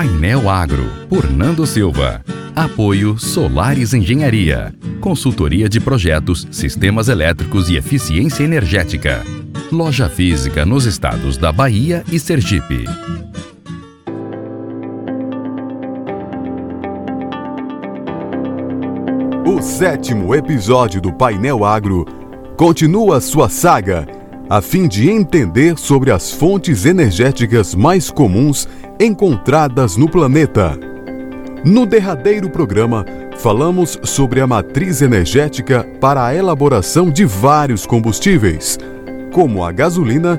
Painel Agro, por Nando Silva. Apoio Solares Engenharia. Consultoria de projetos, sistemas elétricos e eficiência energética. Loja física nos estados da Bahia e Sergipe. O sétimo episódio do Painel Agro continua sua saga a fim de entender sobre as fontes energéticas mais comuns encontradas no planeta. No derradeiro programa, falamos sobre a matriz energética para a elaboração de vários combustíveis, como a gasolina,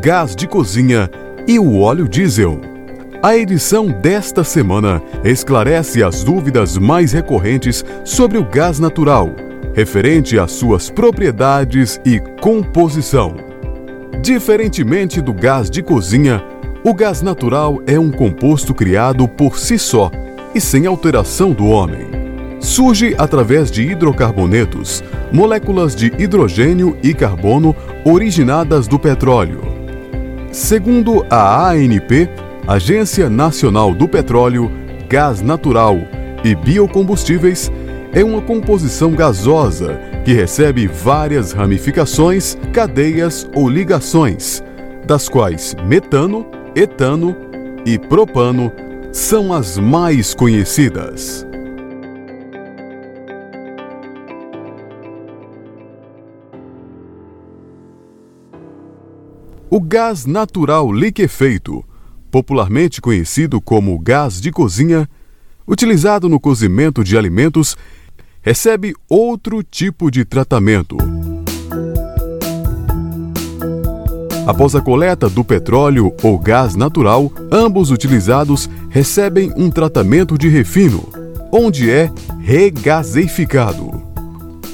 gás de cozinha e o óleo diesel. A edição desta semana esclarece as dúvidas mais recorrentes sobre o gás natural, referente às suas propriedades e composição. Diferentemente do gás de cozinha, o gás natural é um composto criado por si só e sem alteração do homem. Surge através de hidrocarbonetos, moléculas de hidrogênio e carbono originadas do petróleo. Segundo a ANP, Agência Nacional do Petróleo, Gás Natural e Biocombustíveis, é uma composição gasosa que recebe várias ramificações, cadeias ou ligações, das quais metano, etano e propano são as mais conhecidas. O gás natural liquefeito, popularmente conhecido como gás de cozinha, utilizado no cozimento de alimentos, recebe outro tipo de tratamento Após a coleta do petróleo ou gás natural, ambos utilizados recebem um tratamento de refino, onde é regaseificado.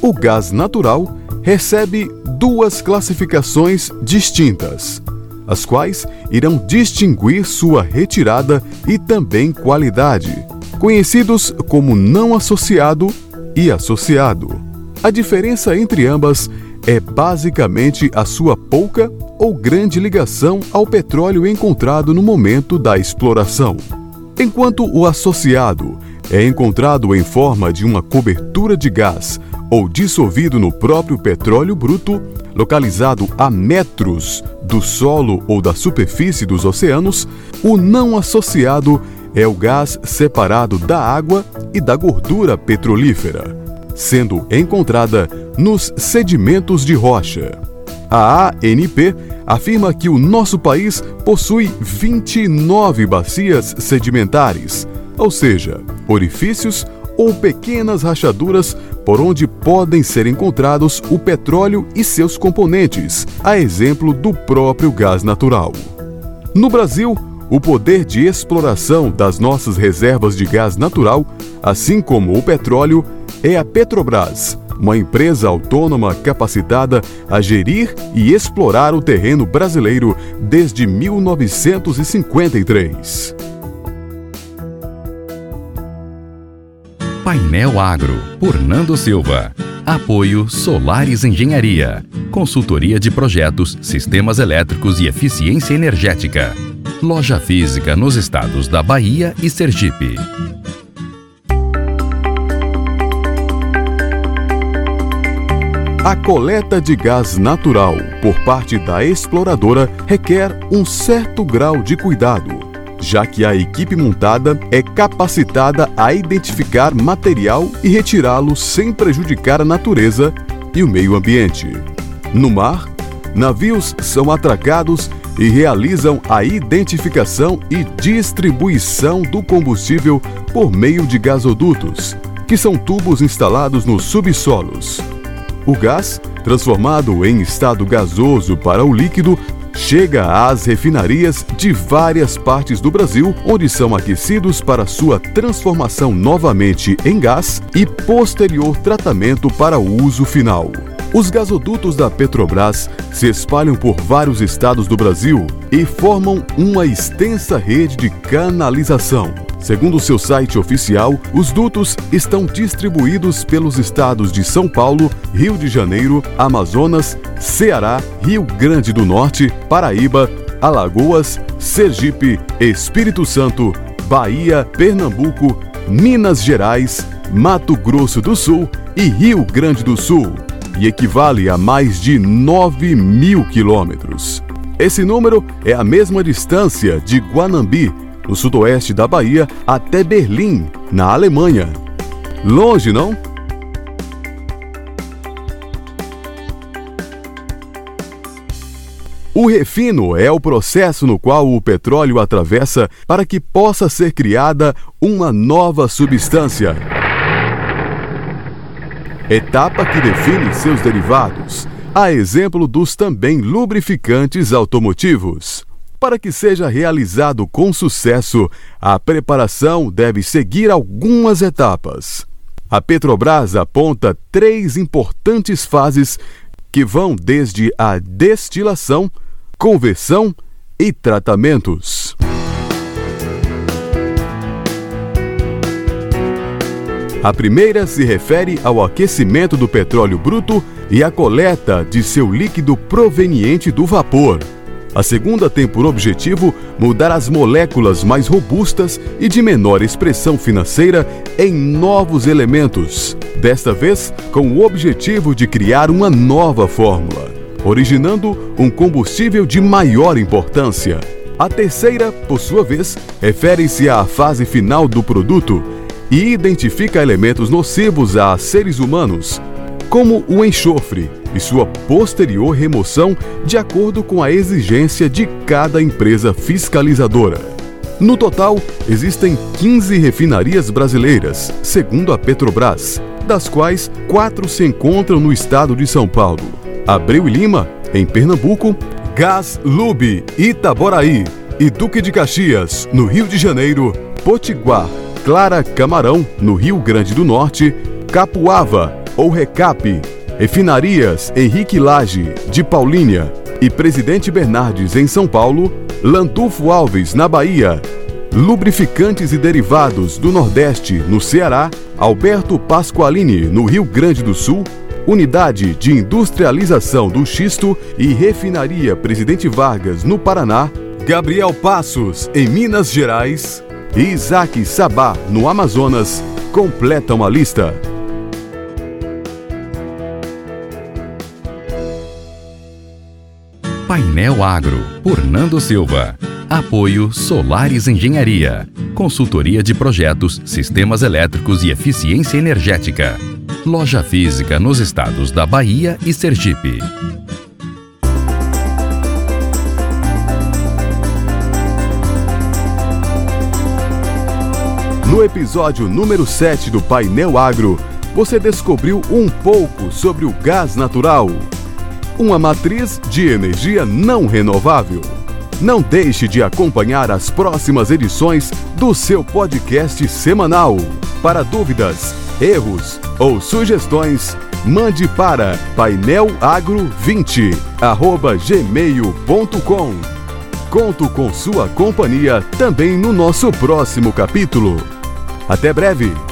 O gás natural recebe duas classificações distintas, as quais irão distinguir sua retirada e também qualidade, conhecidos como não associado e associado. A diferença entre ambas é basicamente a sua pouca ou grande ligação ao petróleo encontrado no momento da exploração. Enquanto o associado é encontrado em forma de uma cobertura de gás ou dissolvido no próprio petróleo bruto, localizado a metros do solo ou da superfície dos oceanos, o não associado é o gás separado da água e da gordura petrolífera, sendo encontrada nos sedimentos de rocha. A ANP afirma que o nosso país possui 29 bacias sedimentares, ou seja, orifícios ou pequenas rachaduras por onde podem ser encontrados o petróleo e seus componentes, a exemplo do próprio gás natural. No Brasil, o poder de exploração das nossas reservas de gás natural, assim como o petróleo, é a Petrobras, uma empresa autônoma capacitada a gerir e explorar o terreno brasileiro desde 1953. Painel Agro, por Nando Silva. Apoio Solares Engenharia. Consultoria de projetos, sistemas elétricos e eficiência energética. Loja física nos estados da Bahia e Sergipe. A coleta de gás natural por parte da exploradora requer um certo grau de cuidado, já que a equipe montada é capacitada a identificar material e retirá-lo sem prejudicar a natureza e o meio ambiente. No mar, navios são atracados e realizam a identificação e distribuição do combustível por meio de gasodutos, que são tubos instalados nos subsolos. O gás, transformado em estado gasoso para o líquido, chega às refinarias de várias partes do Brasil, onde são aquecidos para sua transformação novamente em gás e posterior tratamento para o uso final. Os gasodutos da Petrobras se espalham por vários estados do Brasil e formam uma extensa rede de canalização. Segundo seu site oficial, os dutos estão distribuídos pelos estados de São Paulo, Rio de Janeiro, Amazonas, Ceará, Rio Grande do Norte, Paraíba, Alagoas, Sergipe, Espírito Santo, Bahia, Pernambuco, Minas Gerais, Mato Grosso do Sul e Rio Grande do Sul, e equivale a mais de 9 mil quilômetros. Esse número é a mesma distância de Guanambi, no sudoeste da Bahia, até Berlim, na Alemanha. Longe, não? O refino é o processo no qual o petróleo atravessa para que possa ser criada uma nova substância. Etapa que define seus derivados, a exemplo dos também lubrificantes automotivos. Para que seja realizado com sucesso, a preparação deve seguir algumas etapas. A Petrobras aponta três importantes fases que vão desde a destilação, conversão e tratamentos. A primeira se refere ao aquecimento do petróleo bruto e à coleta de seu líquido proveniente do vapor. A segunda tem por objetivo mudar as moléculas mais robustas e de menor expressão financeira em novos elementos, desta vez com o objetivo de criar uma nova fórmula, originando um combustível de maior importância. A terceira, por sua vez, refere-se à fase final do produto e identifica elementos nocivos a seres humanos, como o enxofre e sua posterior remoção de acordo com a exigência de cada empresa fiscalizadora. No total, existem 15 refinarias brasileiras, segundo a Petrobras, das quais quatro se encontram no estado de São Paulo: Abreu e Lima, em Pernambuco, Gás Lube, Itaboraí e Duque de Caxias, no Rio de Janeiro, Potiguar, Clara Camarão, no Rio Grande do Norte, Capuava, ou Recap, Refinarias Henrique Lage, de Paulínia, e Presidente Bernardes, em São Paulo, Lantufo Alves, na Bahia, Lubrificantes e Derivados do Nordeste, no Ceará, Alberto Pasqualini, no Rio Grande do Sul, Unidade de Industrialização do Xisto e Refinaria Presidente Vargas, no Paraná, Gabriel Passos, em Minas Gerais, e Isaac Sabá, no Amazonas, completam a lista. Painel Agro, por Nando Silva. Apoio Solares Engenharia. Consultoria de projetos, sistemas elétricos e eficiência energética. Loja física nos estados da Bahia e Sergipe. No episódio número 7 do Painel Agro, você descobriu um pouco sobre o gás natural uma matriz de energia não renovável. Não deixe de acompanhar as próximas edições do seu podcast semanal. Para dúvidas, erros ou sugestões, mande para painelagro20@gmail.com. Conto com sua companhia também no nosso próximo capítulo. Até breve.